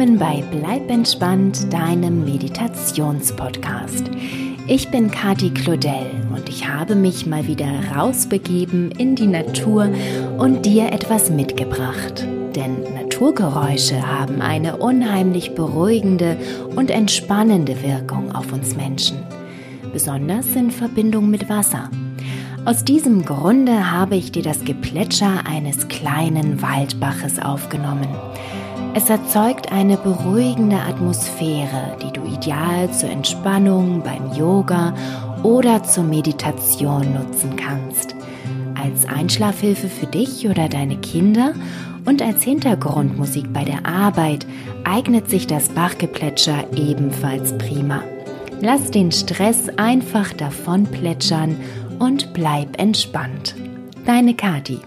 Willkommen bei Bleib entspannt, deinem Meditationspodcast. Ich bin Kati Claudel und ich habe mich mal wieder rausbegeben in die Natur und dir etwas mitgebracht. Denn Naturgeräusche haben eine unheimlich beruhigende und entspannende Wirkung auf uns Menschen, besonders in Verbindung mit Wasser. Aus diesem Grunde habe ich dir das Geplätscher eines kleinen Waldbaches aufgenommen. Es erzeugt eine beruhigende Atmosphäre, die du ideal zur Entspannung beim Yoga oder zur Meditation nutzen kannst. Als Einschlafhilfe für dich oder deine Kinder und als Hintergrundmusik bei der Arbeit eignet sich das Bachgeplätscher ebenfalls prima. Lass den Stress einfach davon plätschern und bleib entspannt. Deine Kati.